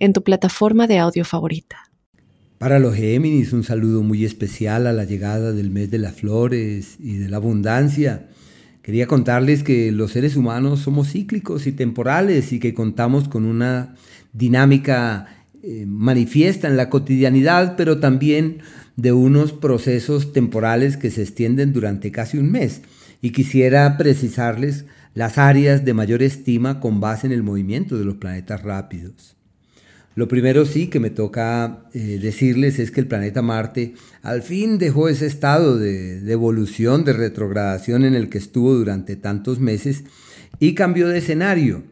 en tu plataforma de audio favorita. Para los Géminis, un saludo muy especial a la llegada del mes de las flores y de la abundancia. Quería contarles que los seres humanos somos cíclicos y temporales y que contamos con una dinámica eh, manifiesta en la cotidianidad, pero también de unos procesos temporales que se extienden durante casi un mes. Y quisiera precisarles las áreas de mayor estima con base en el movimiento de los planetas rápidos. Lo primero sí que me toca eh, decirles es que el planeta Marte al fin dejó ese estado de, de evolución, de retrogradación en el que estuvo durante tantos meses y cambió de escenario.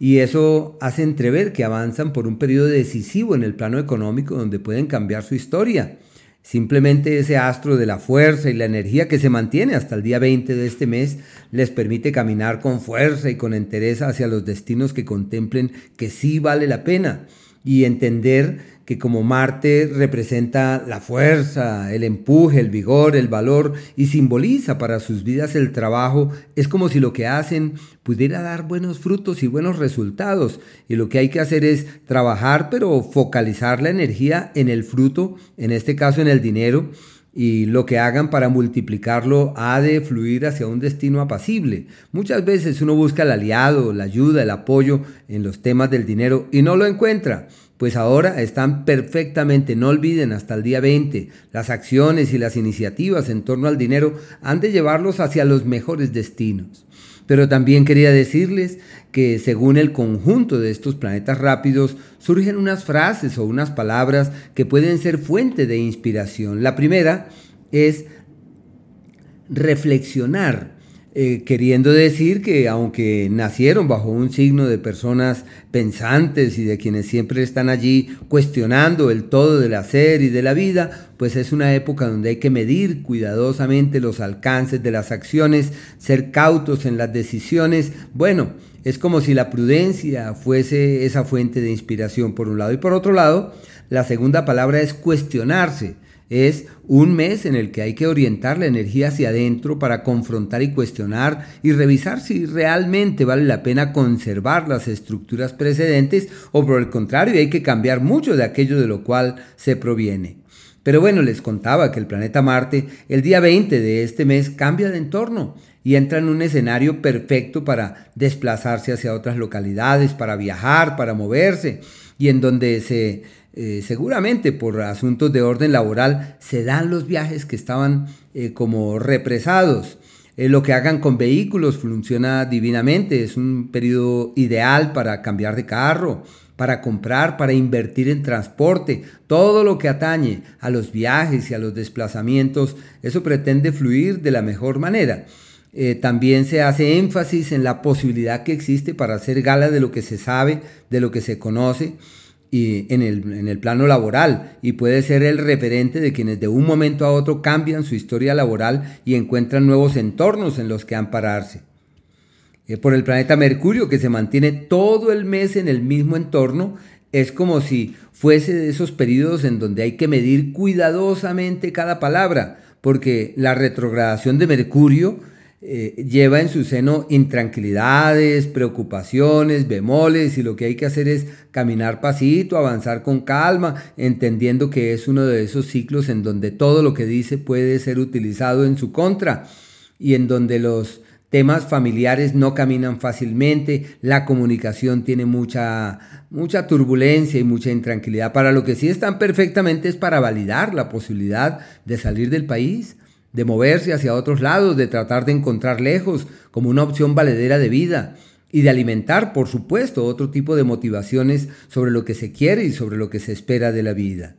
Y eso hace entrever que avanzan por un periodo decisivo en el plano económico donde pueden cambiar su historia. Simplemente ese astro de la fuerza y la energía que se mantiene hasta el día 20 de este mes les permite caminar con fuerza y con entereza hacia los destinos que contemplen que sí vale la pena y entender que como Marte representa la fuerza, el empuje, el vigor, el valor y simboliza para sus vidas el trabajo, es como si lo que hacen pudiera dar buenos frutos y buenos resultados. Y lo que hay que hacer es trabajar, pero focalizar la energía en el fruto, en este caso en el dinero, y lo que hagan para multiplicarlo ha de fluir hacia un destino apacible. Muchas veces uno busca el aliado, la ayuda, el apoyo en los temas del dinero y no lo encuentra. Pues ahora están perfectamente, no olviden, hasta el día 20, las acciones y las iniciativas en torno al dinero han de llevarlos hacia los mejores destinos. Pero también quería decirles que según el conjunto de estos planetas rápidos surgen unas frases o unas palabras que pueden ser fuente de inspiración. La primera es reflexionar eh, queriendo decir que aunque nacieron bajo un signo de personas pensantes y de quienes siempre están allí cuestionando el todo del hacer y de la vida, pues es una época donde hay que medir cuidadosamente los alcances de las acciones, ser cautos en las decisiones. Bueno, es como si la prudencia fuese esa fuente de inspiración por un lado y por otro lado, la segunda palabra es cuestionarse es un mes en el que hay que orientar la energía hacia adentro para confrontar y cuestionar y revisar si realmente vale la pena conservar las estructuras precedentes o por el contrario hay que cambiar mucho de aquello de lo cual se proviene. Pero bueno, les contaba que el planeta Marte el día 20 de este mes cambia de entorno y entra en un escenario perfecto para desplazarse hacia otras localidades, para viajar, para moverse y en donde se eh, seguramente por asuntos de orden laboral, se dan los viajes que estaban eh, como represados. Eh, lo que hagan con vehículos funciona divinamente, es un periodo ideal para cambiar de carro, para comprar, para invertir en transporte, todo lo que atañe a los viajes y a los desplazamientos, eso pretende fluir de la mejor manera. también se hace énfasis en la posibilidad que existe para hacer gala de lo que se sabe, de lo que se conoce, y en el, en el plano laboral y puede ser el referente de quienes de un momento a otro cambian su historia laboral y encuentran nuevos entornos en los que ampararse. Eh, por el planeta Mercurio que se mantiene todo el mes en el mismo entorno, es como si fuese de esos periodos en donde hay que medir cuidadosamente cada palabra, porque la retrogradación de Mercurio eh, lleva en su seno intranquilidades, preocupaciones, bemoles y lo que hay que hacer es caminar pasito, avanzar con calma, entendiendo que es uno de esos ciclos en donde todo lo que dice puede ser utilizado en su contra y en donde los temas familiares no caminan fácilmente, la comunicación tiene mucha, mucha turbulencia y mucha intranquilidad. Para lo que sí están perfectamente es para validar la posibilidad de salir del país de moverse hacia otros lados, de tratar de encontrar lejos como una opción valedera de vida y de alimentar, por supuesto, otro tipo de motivaciones sobre lo que se quiere y sobre lo que se espera de la vida.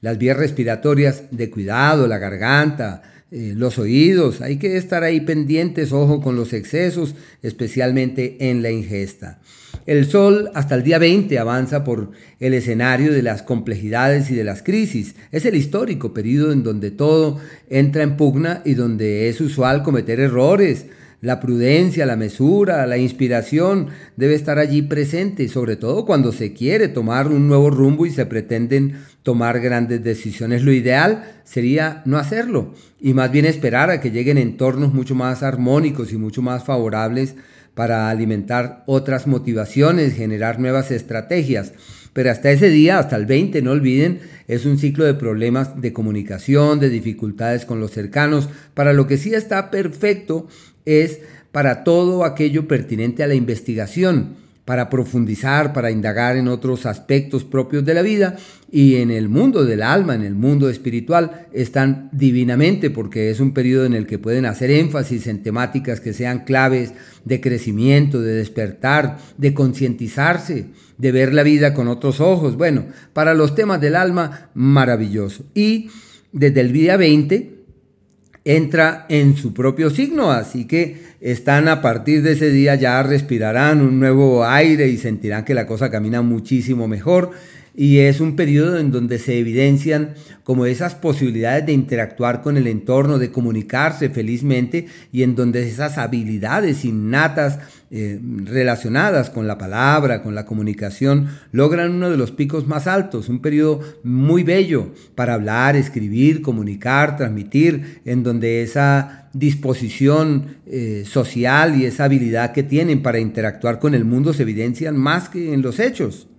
Las vías respiratorias de cuidado, la garganta, eh, los oídos, hay que estar ahí pendientes, ojo con los excesos, especialmente en la ingesta. El Sol hasta el día 20 avanza por el escenario de las complejidades y de las crisis. Es el histórico periodo en donde todo entra en pugna y donde es usual cometer errores. La prudencia, la mesura, la inspiración debe estar allí presente, sobre todo cuando se quiere tomar un nuevo rumbo y se pretenden tomar grandes decisiones. Lo ideal sería no hacerlo y más bien esperar a que lleguen entornos mucho más armónicos y mucho más favorables para alimentar otras motivaciones, generar nuevas estrategias. Pero hasta ese día, hasta el 20, no olviden, es un ciclo de problemas de comunicación, de dificultades con los cercanos. Para lo que sí está perfecto es para todo aquello pertinente a la investigación para profundizar, para indagar en otros aspectos propios de la vida y en el mundo del alma, en el mundo espiritual, están divinamente porque es un periodo en el que pueden hacer énfasis en temáticas que sean claves de crecimiento, de despertar, de concientizarse, de ver la vida con otros ojos. Bueno, para los temas del alma, maravilloso. Y desde el día 20 entra en su propio signo, así que están a partir de ese día ya respirarán un nuevo aire y sentirán que la cosa camina muchísimo mejor y es un periodo en donde se evidencian como esas posibilidades de interactuar con el entorno, de comunicarse felizmente y en donde esas habilidades innatas eh, relacionadas con la palabra, con la comunicación, logran uno de los picos más altos, un periodo muy bello para hablar, escribir, comunicar, transmitir, en donde esa disposición eh, social y esa habilidad que tienen para interactuar con el mundo se evidencian más que en los hechos.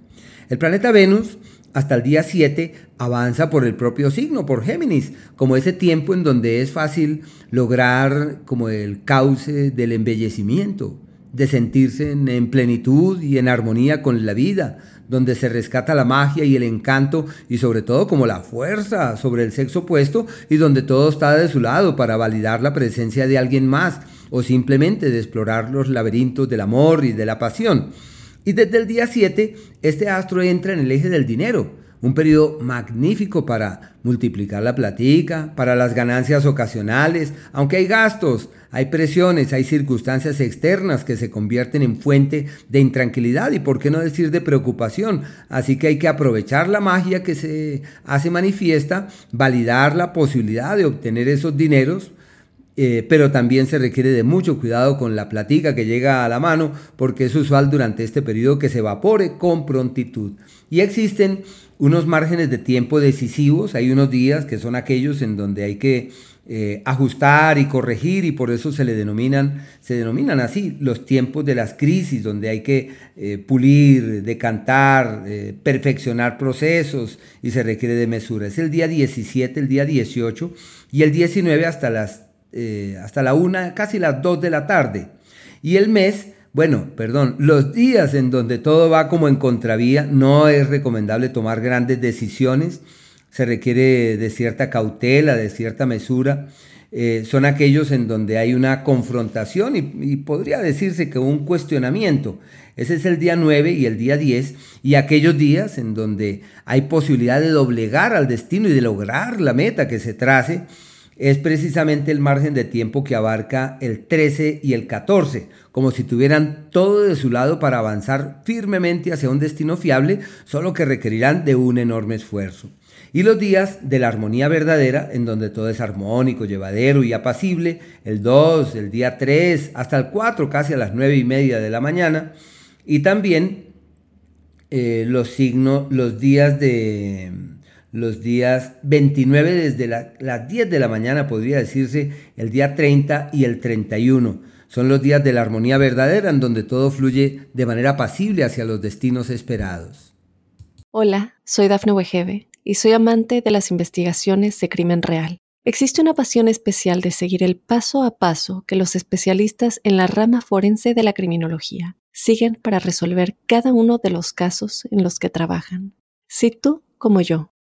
El planeta Venus hasta el día 7 avanza por el propio signo, por Géminis, como ese tiempo en donde es fácil lograr como el cauce del embellecimiento, de sentirse en, plenitud y en armonía con la vida, donde se rescata la magia y el encanto y sobre todo como la fuerza sobre el sexo opuesto y donde todo está de su lado para validar la presencia de alguien más o simplemente de explorar los laberintos del amor y de la pasión. Y desde el día 7, este astro entra en el eje del dinero, un periodo magnífico para multiplicar la platica, para las ganancias ocasionales, aunque hay gastos, hay presiones, hay circunstancias externas que se convierten en fuente de intranquilidad y por qué no decir de preocupación. Así que hay que aprovechar la magia que se hace manifiesta, validar la posibilidad de obtener esos dineros, eh, pero también se requiere de mucho cuidado con la platica que llega a la mano porque es usual durante este periodo que se evapore con prontitud. Y existen unos márgenes de tiempo decisivos, hay unos días que son aquellos en donde hay que eh, ajustar y corregir y por eso se le denominan, se denominan así los tiempos de las crisis, donde hay que eh, pulir, decantar, perfeccionar procesos y se requiere de mesura. Es el día 17, el día 18 y el 19 hasta las eh, hasta la una, casi las dos de la tarde. Y el mes, bueno, perdón, los días en donde todo va como en contravía, no es recomendable tomar grandes decisiones, se requiere de cierta cautela, de cierta mesura. Eh, son aquellos en donde hay una confrontación y, y, podría decirse que un cuestionamiento. Ese es el día 9 y el día 10 y aquellos días en donde hay posibilidad de doblegar al destino y de lograr la meta que se trace es precisamente el margen de tiempo que abarca el 13 y el 14, como si tuvieran todo de su lado para avanzar firmemente hacia un destino fiable, solo que requerirán de un enorme esfuerzo. Y los días de la armonía verdadera, en donde todo es armónico, llevadero y apacible, el 2, el día 3, hasta el 4, casi a las 9 y media de la mañana, y también eh, los signos, los días de los días 29 desde las 10 de la mañana, podría decirse, el día 30 y el 31. Son los días de la armonía verdadera en donde todo fluye de manera pasible hacia los destinos esperados. Hola, soy Dafne Wegebe y soy amante de las investigaciones de crimen real. Existe una pasión especial de seguir el paso a paso que los especialistas en la rama forense de la criminología siguen para resolver cada uno de los casos en los que trabajan. Si tú, como yo,